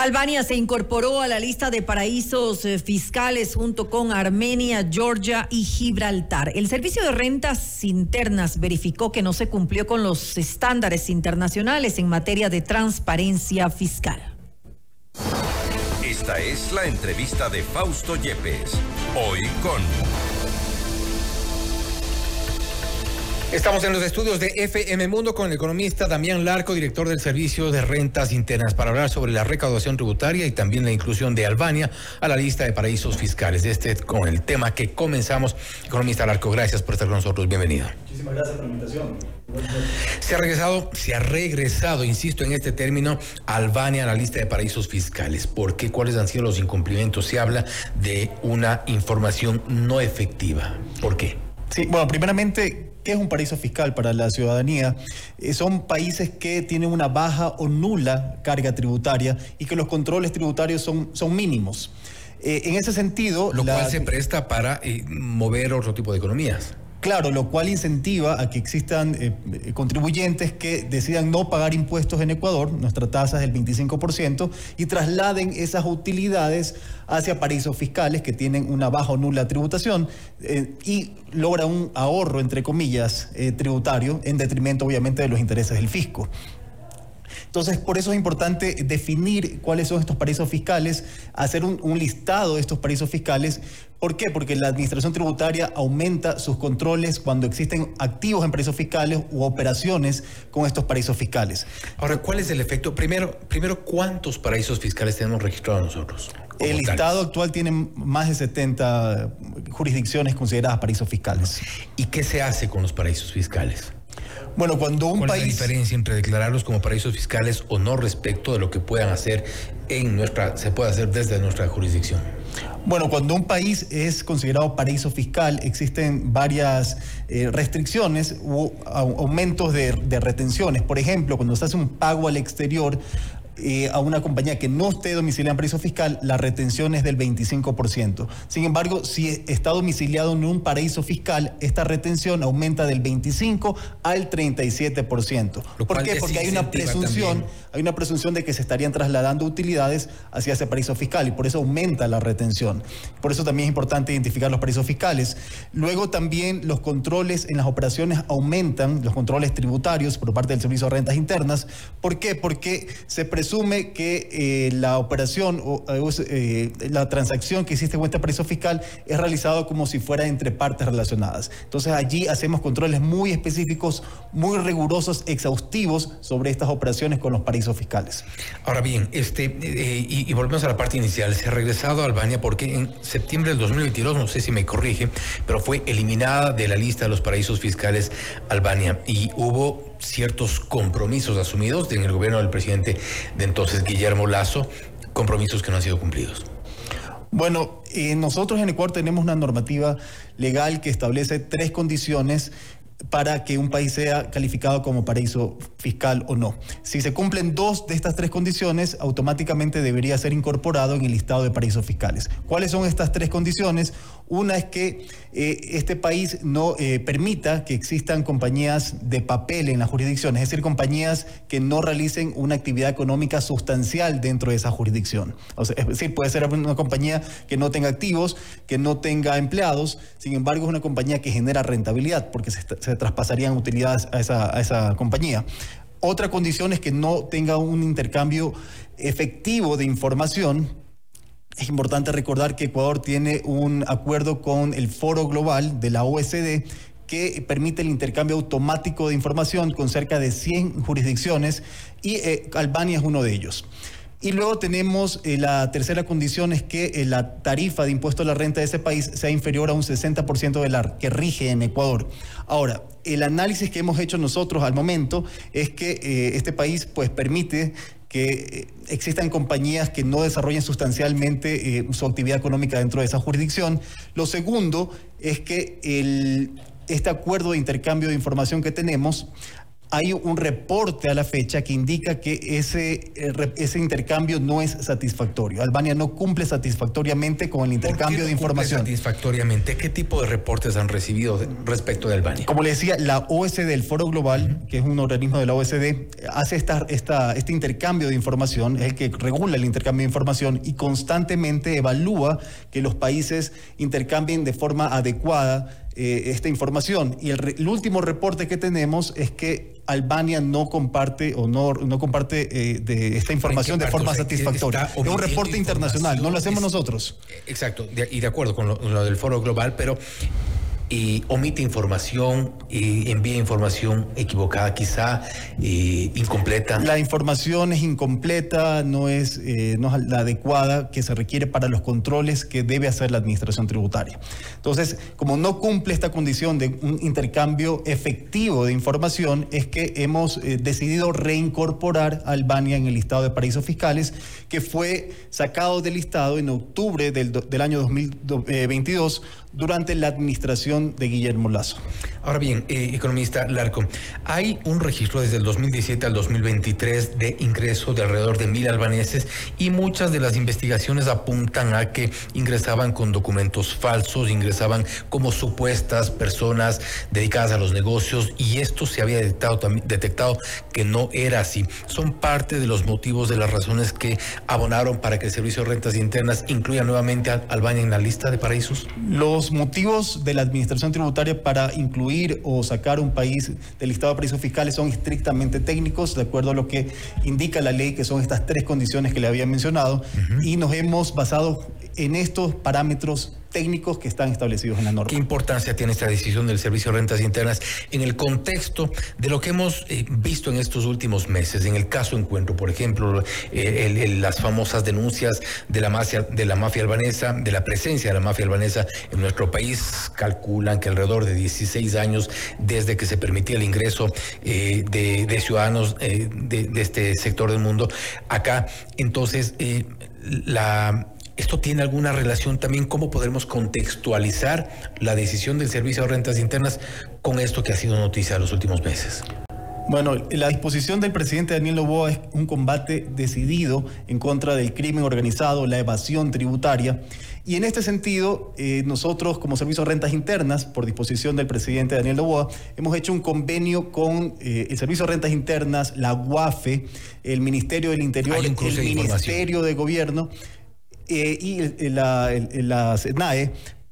Albania se incorporó a la lista de paraísos eh, fiscales junto con Armenia, Georgia y Gibraltar. El Servicio de Rentas Internas verificó que no se cumplió con los estándares internacionales en materia de transparencia fiscal. Esta es la entrevista de Fausto Yepes, hoy con... Estamos en los estudios de FM Mundo con el economista Damián Larco, director del Servicio de Rentas Internas, para hablar sobre la recaudación tributaria y también la inclusión de Albania a la lista de paraísos fiscales. Este con el tema que comenzamos. Economista Larco, gracias por estar con nosotros. Bienvenido. Muchísimas gracias por la invitación. Se ha regresado, se ha regresado, insisto en este término, Albania a la lista de paraísos fiscales. ¿Por qué? ¿Cuáles han sido los incumplimientos? Se habla de una información no efectiva. ¿Por qué? Sí, bueno, primeramente ¿Qué es un paraíso fiscal para la ciudadanía? Eh, son países que tienen una baja o nula carga tributaria y que los controles tributarios son, son mínimos. Eh, en ese sentido... Lo cual se presta para eh, mover otro tipo de economías. Claro, lo cual incentiva a que existan eh, contribuyentes que decidan no pagar impuestos en Ecuador, nuestra tasa es del 25%, y trasladen esas utilidades hacia paraísos fiscales que tienen una baja o nula tributación eh, y logra un ahorro, entre comillas, eh, tributario en detrimento obviamente de los intereses del fisco. Entonces, por eso es importante definir cuáles son estos paraísos fiscales, hacer un, listado de estos paraísos fiscales. ¿Por qué? Porque la administración tributaria aumenta sus controles cuando existen activos en paraísos fiscales u operaciones con estos paraísos fiscales. Ahora, ¿cuál es el efecto? Primero, primero ¿cuántos paraísos fiscales tenemos registrados nosotros? El listado actual tiene más de 70 jurisdicciones consideradas paraísos fiscales. ¿Y qué se hace con los paraísos fiscales? Bueno, cuando un ¿Cuál país... es la diferencia entre declararlos como paraísos fiscales o no respecto de lo que puedan hacer en nuestra, se puede hacer desde nuestra jurisdicción? Bueno, cuando un país es considerado paraíso fiscal, existen varias eh, restricciones o aumentos de, de, retenciones. Por ejemplo, cuando se hace un pago al exterior, eh, a una compañía que no esté domiciliada en paraíso fiscal, la retención es del 25%. Sin embargo, si está domiciliado en un paraíso fiscal, esta retención aumenta del 25 al 37%. ¿Por qué? Porque hay una presunción, hay una presunción de que se estarían trasladando utilidades hacia ese paraíso fiscal y por eso aumenta la retención. Por eso también es importante identificar los paraísos fiscales. Luego también los controles en las operaciones aumentan, los controles tributarios por parte del Servicio de Rentas Internas. ¿Por qué? Porque se presume asume que eh, la operación o eh, la transacción que existe en este paraíso fiscal es realizado como si fuera entre partes relacionadas. Entonces allí hacemos controles muy específicos, muy rigurosos, exhaustivos sobre estas operaciones con los paraísos fiscales. Ahora bien, este eh, y, y, volvemos a la parte inicial. Se ha regresado a Albania porque en septiembre del 2022, no sé si me corrige, pero fue eliminada de la lista de los paraísos fiscales Albania y hubo ciertos compromisos asumidos en el gobierno del presidente de entonces, Guillermo Lazo, compromisos que no han sido cumplidos. Bueno, eh, nosotros en Ecuador tenemos una normativa legal que establece tres condiciones para que un país sea calificado como paraíso fiscal o no. Si se cumplen dos de estas tres condiciones, automáticamente debería ser incorporado en el listado de paraísos fiscales. ¿Cuáles son estas tres condiciones? Una es que eh, este país no eh, permita que existan compañías de papel en la jurisdicción, es decir, compañías que no realicen una actividad económica sustancial dentro de esa jurisdicción. es decir, puede ser una compañía que no tenga activos, que no tenga empleados, sin embargo es una compañía que genera rentabilidad porque se, traspasarían utilidades a esa, a esa compañía. Otra condición es que no tenga un intercambio efectivo de información es importante recordar que Ecuador tiene un acuerdo con el Foro Global de la OSD que permite el intercambio automático de información con cerca de 100 jurisdicciones y eh, Albania es uno de ellos. Y luego tenemos eh, la tercera condición es que eh, la tarifa de impuesto a la renta de ese país sea inferior a un 60% de la que rige en Ecuador. Ahora, el análisis que hemos hecho nosotros al momento es que este país pues permite que eh, existan compañías que no desarrollen sustancialmente eh, su actividad económica dentro de esa jurisdicción. Lo segundo es que el, este acuerdo de intercambio de información que tenemos hay un reporte a la fecha que indica que ese, eh, ese intercambio no es satisfactorio. Albania no cumple satisfactoriamente con el intercambio de información. Satisfactoriamente, ¿qué tipo de reportes han recibido respecto de Albania? Como le decía, la OSD, el Foro Global, que es un organismo de la OSD, hace esta, esta, este intercambio de información, es el que regula el intercambio de información y constantemente evalúa que los países intercambien de forma adecuada eh, esta información. Y el, último reporte que tenemos es que Albania no comparte o no, no comparte eh, de esta información de forma satisfactoria. Es un reporte internacional, no lo hacemos nosotros. Exacto, y de acuerdo con lo del foro global, pero y omite información, y envía información equivocada, quizá incompleta. La información es incompleta, no es, eh, no es la adecuada que se requiere para los controles que debe hacer la administración tributaria. Entonces, como no cumple esta condición de un intercambio efectivo de información, es que hemos eh, decidido reincorporar a Albania en el listado de paraísos fiscales, que fue sacado del listado en octubre del, del año 2022 durante la administración de Guillermo Lazo. Ahora bien, eh, economista Larco, hay un registro desde el 2017 al 2023 de ingreso de alrededor de mil albaneses y muchas de las investigaciones apuntan a que ingresaban con documentos falsos, ingresaban como supuestas personas dedicadas a los negocios y esto se había detectado, detectado que no era así. Son parte de los motivos de las razones que abonaron para que el Servicio de Rentas Internas incluya nuevamente a Albania en la lista de paraísos. Los motivos de la Administración Tributaria para incluir o sacar un país del listado de paraísos fiscales son estrictamente técnicos, de acuerdo a lo que indica la ley, que son estas tres condiciones que le había mencionado, y nos hemos basado en estos parámetros técnicos que están establecidos en la norma. ¿Qué importancia tiene esta decisión del Servicio de Rentas Internas en el contexto de lo que hemos eh, visto en estos últimos meses? En el caso Encuentro, por ejemplo, eh, las famosas denuncias de la, mafia, de la mafia albanesa, de la presencia de la mafia albanesa en nuestro país, calculan que alrededor de 16 años desde que se permitía el ingreso eh, de, ciudadanos de, de, este sector del mundo acá. Entonces, la ¿Esto tiene alguna relación también? ¿Cómo podemos contextualizar la decisión del Servicio de Rentas Internas con esto que ha sido noticia en los últimos meses? Bueno, la disposición del presidente Daniel Loboa es un combate decidido en contra del crimen organizado, la evasión tributaria. Y en este sentido, eh, nosotros como Servicio de Rentas Internas, por disposición del presidente Daniel Loboa, hemos hecho un convenio con eh, el Servicio de Rentas Internas, la UAFE, el Ministerio del Interior, el Ministerio de Gobierno eh, y la, la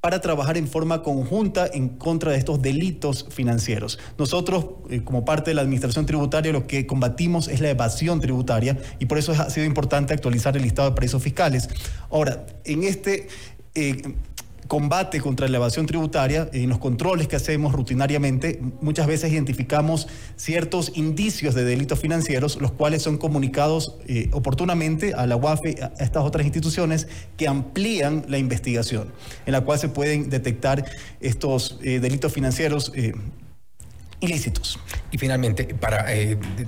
para trabajar en forma conjunta en contra de estos delitos financieros. Nosotros, eh, como parte de la Administración Tributaria, lo que combatimos es la evasión tributaria y por eso ha sido importante actualizar el listado de paraísos fiscales. Ahora, en este... Eh, combate contra la evasión tributaria, en los controles que hacemos rutinariamente, muchas veces identificamos ciertos indicios de delitos financieros, los cuales son comunicados eh, oportunamente a la UAFE, a estas otras instituciones que amplían la investigación, en la cual se pueden detectar estos eh, delitos financieros. Eh, ilícitos. Y finalmente, para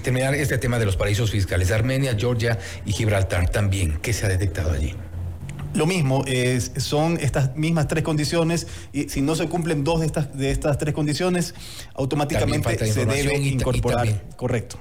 terminar este tema de los paraísos fiscales, Armenia, Georgia y Gibraltar también, ¿qué se ha detectado allí? Lo mismo, es, son estas mismas tres condiciones y si no se cumplen dos de estas, de estas tres condiciones, automáticamente se debe incorporar. Correcto.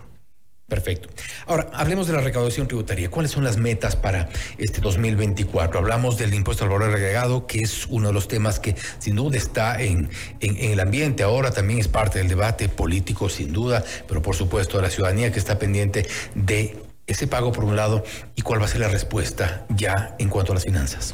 Perfecto. Ahora, hablemos de la recaudación tributaria. ¿Cuáles son las metas para este 2024? Hablamos del impuesto al valor agregado, que es uno de los temas que sin duda está en, en, en, el ambiente. Ahora también es parte del debate político, sin duda, pero por supuesto de la ciudadanía que está pendiente de ese pago por un lado y cuál va a ser la respuesta ya en cuanto a las finanzas?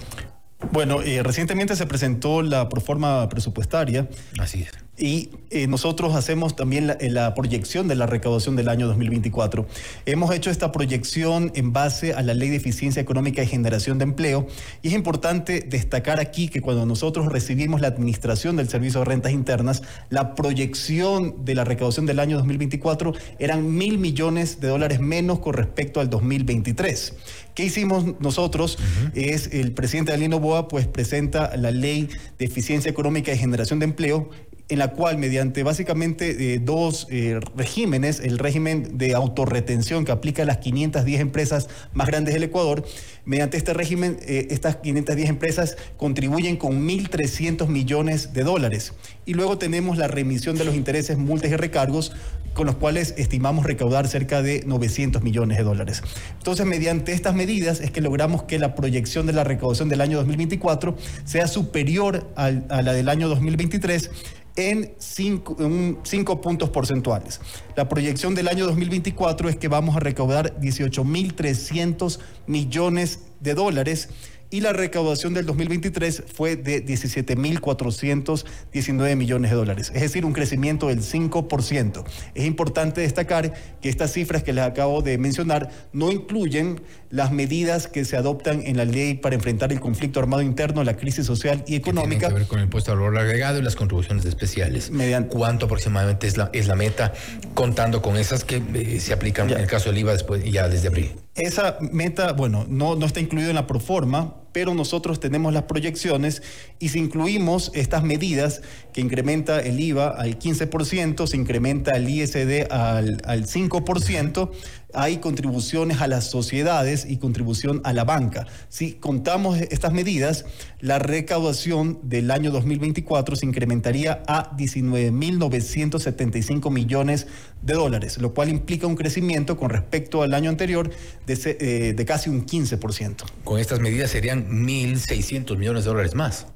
Bueno, eh, recientemente se presentó la proforma presupuestaria. Así es. Y eh, nosotros hacemos también la, la, proyección de la recaudación del año 2024. Hemos hecho esta proyección en base a la Ley de Eficiencia Económica y Generación de Empleo. Y es importante destacar aquí que cuando nosotros recibimos la administración del Servicio de Rentas Internas, la proyección de la recaudación del año 2024 eran mil millones de dólares menos con respecto al 2023. ¿Qué hicimos nosotros? Es el presidente Alino Boa pues presenta la Ley de Eficiencia Económica y Generación de Empleo en la cual mediante básicamente eh, dos eh, regímenes, el régimen de autorretención que aplica a las 510 empresas más grandes del Ecuador, mediante este régimen eh, estas 510 empresas contribuyen con 1.300 millones de dólares. Y luego tenemos la remisión de los intereses, multas y recargos con los cuales estimamos recaudar cerca de 900 millones de dólares. Entonces, mediante estas medidas es que logramos que la proyección de la recaudación del año 2024 sea superior a la del año 2023 en 5 puntos porcentuales. La proyección del año 2024 es que vamos a recaudar 18.300 millones de dólares y la recaudación del 2023 fue de 17.419 millones de dólares, es decir, un crecimiento del 5%. Es importante destacar que estas cifras que les acabo de mencionar no incluyen las medidas que se adoptan en la ley para enfrentar el conflicto armado interno, la crisis social y económica. Que que ver con el impuesto al valor agregado y las contribuciones especiales. ¿Cuánto aproximadamente es la, es la meta, contando con esas que eh, se aplican en el caso del IVA después, ya desde abril? Esa meta, bueno, no, no está incluido en la proforma, pero nosotros tenemos las proyecciones y si incluimos estas medidas que incrementa el IVA al 15%, se incrementa el ISD al, al 5%, hay contribuciones a las sociedades y contribución a la banca. Si contamos estas medidas, la recaudación del año 2024 se incrementaría a 19.975 millones de dólares, lo cual implica un crecimiento con respecto al año anterior de, eh, de casi un 15%. Con estas medidas serían 1.600 millones de dólares más.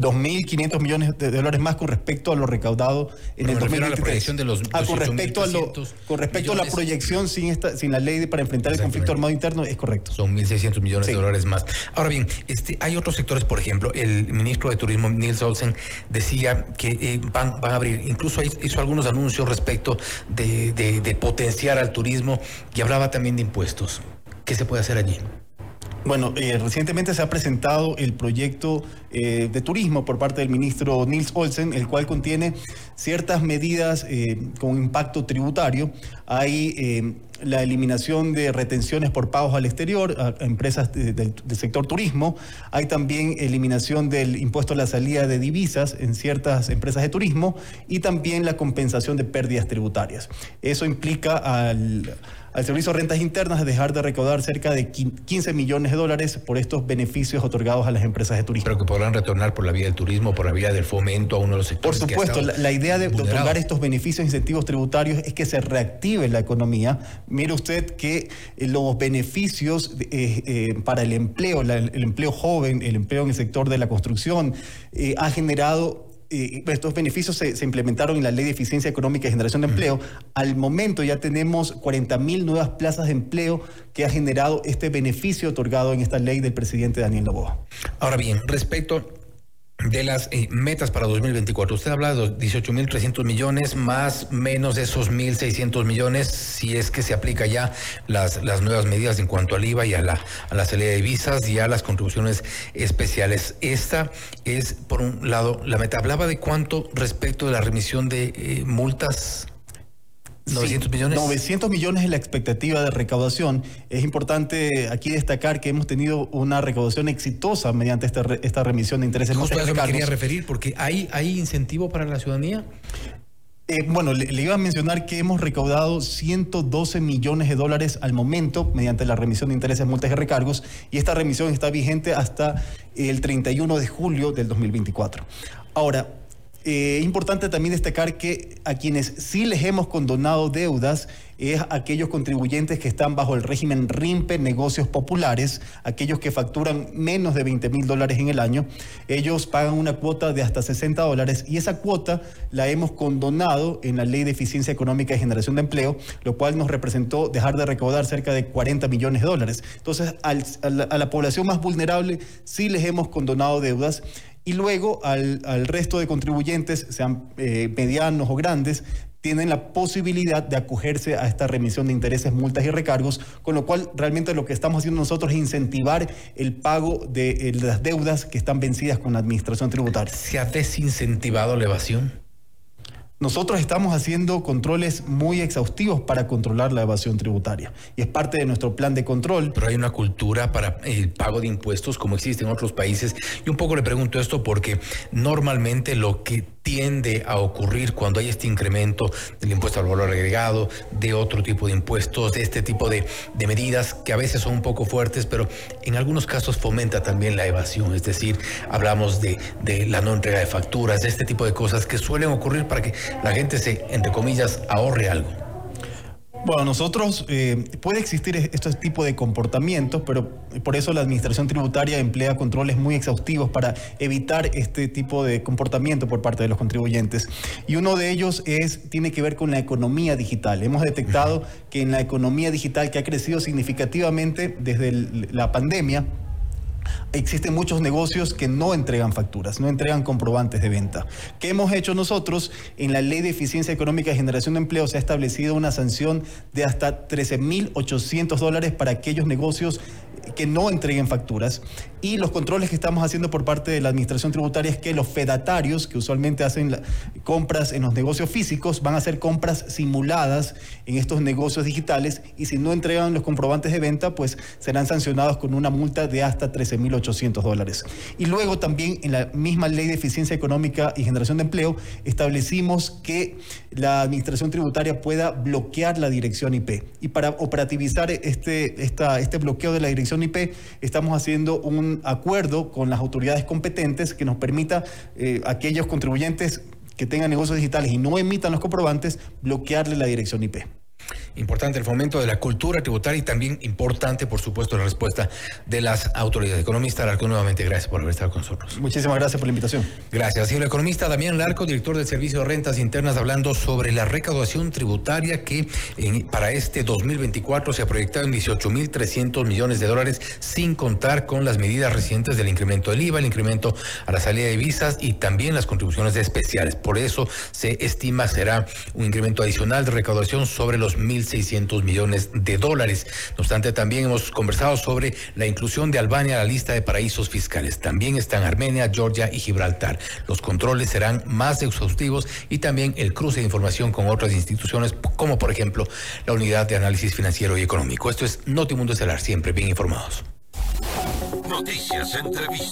2.500 millones de dólares más con respecto a lo recaudado en el 2023. A la de los ah, con respecto a lo, con respecto a la proyección sin esta sin la ley para enfrentar el conflicto armado interno es correcto. Son 1.600 millones de dólares más. Ahora bien, este hay otros sectores, por ejemplo, el ministro de Turismo Nils Olsen decía que eh, van, a abrir, incluso hizo algunos anuncios respecto de, de potenciar al turismo y hablaba también de impuestos. ¿Qué se puede hacer allí? Bueno, eh, recientemente se ha presentado el proyecto eh, de turismo por parte del ministro Nils Olsen, el cual contiene ciertas medidas eh, con impacto tributario. Hay la eliminación de retenciones por pagos al exterior a, empresas del sector turismo. Hay también eliminación del impuesto a la salida de divisas en ciertas empresas de turismo y también la compensación de pérdidas tributarias. Eso implica al al Servicio de Rentas Internas dejar de recaudar cerca de 15 millones de dólares por estos beneficios otorgados a las empresas de turismo. Pero que podrán retornar por la vía del turismo, por la vía del fomento a uno de los sectores. Por supuesto, la, idea de, otorgar estos beneficios e incentivos tributarios es que se reactive la economía. Mire usted que eh, los beneficios eh, eh, para el empleo, el empleo joven, el empleo en el sector de la construcción, ha generado estos beneficios se, implementaron en la Ley de Eficiencia Económica y Generación de Empleo. Al momento ya tenemos 40 mil nuevas plazas de empleo que ha generado este beneficio otorgado en esta ley del presidente Daniel Novoa. Ahora bien, respecto de las eh, metas para 2024. Usted habla de 18.300 millones, más menos de esos 1.600 millones, si es que se aplica ya las, las nuevas medidas en cuanto al IVA y a la, a la salida de visas y a las contribuciones especiales. Esta es, por un lado, la meta. Hablaba de cuánto respecto de la remisión de eh, multas 900 millones. 900 millones es la expectativa de recaudación. Es importante aquí destacar que hemos tenido una recaudación exitosa mediante esta, esta remisión de intereses. Justo a eso me quería referir, porque ¿hay, hay incentivo para la ciudadanía? Eh, bueno, le, iba a mencionar que hemos recaudado 112 millones de dólares al momento mediante la remisión de intereses, multas y recargos, y esta remisión está vigente hasta el 31 de julio del 2024. Ahora, eh, importante también destacar que a quienes sí les hemos condonado deudas es aquellos contribuyentes que están bajo el régimen RIMPE, negocios populares, aquellos que facturan menos de 20 mil dólares en el año. Ellos pagan una cuota de hasta 60 dólares y esa cuota la hemos condonado en la Ley de Eficiencia Económica y Generación de Empleo, lo cual nos representó dejar de recaudar cerca de 40 millones de dólares. Entonces, a, la, población más vulnerable sí les hemos condonado deudas y luego al, resto de contribuyentes, sean eh, medianos o grandes, tienen la posibilidad de acogerse a esta remisión de intereses, multas y recargos, con lo cual realmente lo que estamos haciendo nosotros es incentivar el pago de eh, las deudas que están vencidas con la administración tributaria. ¿Se ha desincentivado la evasión? Nosotros estamos haciendo controles muy exhaustivos para controlar la evasión tributaria y es parte de nuestro plan de control. Pero hay una cultura para el pago de impuestos como existe en otros países. Y un poco le pregunto esto porque normalmente lo que tiende a ocurrir cuando hay este incremento del impuesto al valor agregado, de otro tipo de impuestos, de este tipo de, medidas que a veces son un poco fuertes, pero en algunos casos fomenta también la evasión, es decir, hablamos de, de la no entrega de facturas, de este tipo de cosas que suelen ocurrir para que la gente se, entre comillas, ahorre algo. Bueno, nosotros eh, puede existir este tipo de comportamientos, pero por eso la Administración Tributaria emplea controles muy exhaustivos para evitar este tipo de comportamiento por parte de los contribuyentes. Y uno de ellos es tiene que ver con la economía digital. Hemos detectado que en la economía digital que ha crecido significativamente desde la pandemia, existen muchos negocios que no entregan facturas, no entregan comprobantes de venta. ¿Qué hemos hecho nosotros? En la Ley de Eficiencia Económica y Generación de Empleo se ha establecido una sanción de hasta 13.800 dólares para aquellos negocios que no entreguen facturas y los controles que estamos haciendo por parte de la Administración Tributaria es que los fedatarios, que usualmente hacen compras en los negocios físicos, van a hacer compras simuladas en estos negocios digitales y si no entregan los comprobantes de venta, pues serán sancionados con una multa de hasta 13.800 dólares. Y luego también en la misma Ley de Eficiencia Económica y Generación de Empleo establecimos que la Administración Tributaria pueda bloquear la dirección IP. Y para operativizar este, este bloqueo de la dirección IP, estamos haciendo un acuerdo con las autoridades competentes que nos permita eh, aquellos contribuyentes que tengan negocios digitales y no emitan los comprobantes, bloquearle la dirección IP. Importante el fomento de la cultura tributaria y también importante, por supuesto, la respuesta de las autoridades. Economista Larco, nuevamente gracias por haber estado con nosotros. Muchísimas gracias por la invitación. Gracias. Y el economista Damián Larco, director del Servicio de Rentas Internas, hablando sobre la recaudación tributaria que para este 2024 se ha proyectado en 18.300 millones de dólares, sin contar con las medidas recientes del incremento del IVA, el incremento a la salida de visas y también las contribuciones especiales. Por eso se estima será un incremento adicional de recaudación sobre los 1.600 millones de dólares. No obstante, también hemos conversado sobre la inclusión de Albania a la lista de paraísos fiscales. También están Armenia, Georgia y Gibraltar. Los controles serán más exhaustivos y también el cruce de información con otras instituciones, como por ejemplo la Unidad de Análisis Financiero y Económico. Esto es Notimundo Estelar, siempre bien informados. Noticias, entrevistas.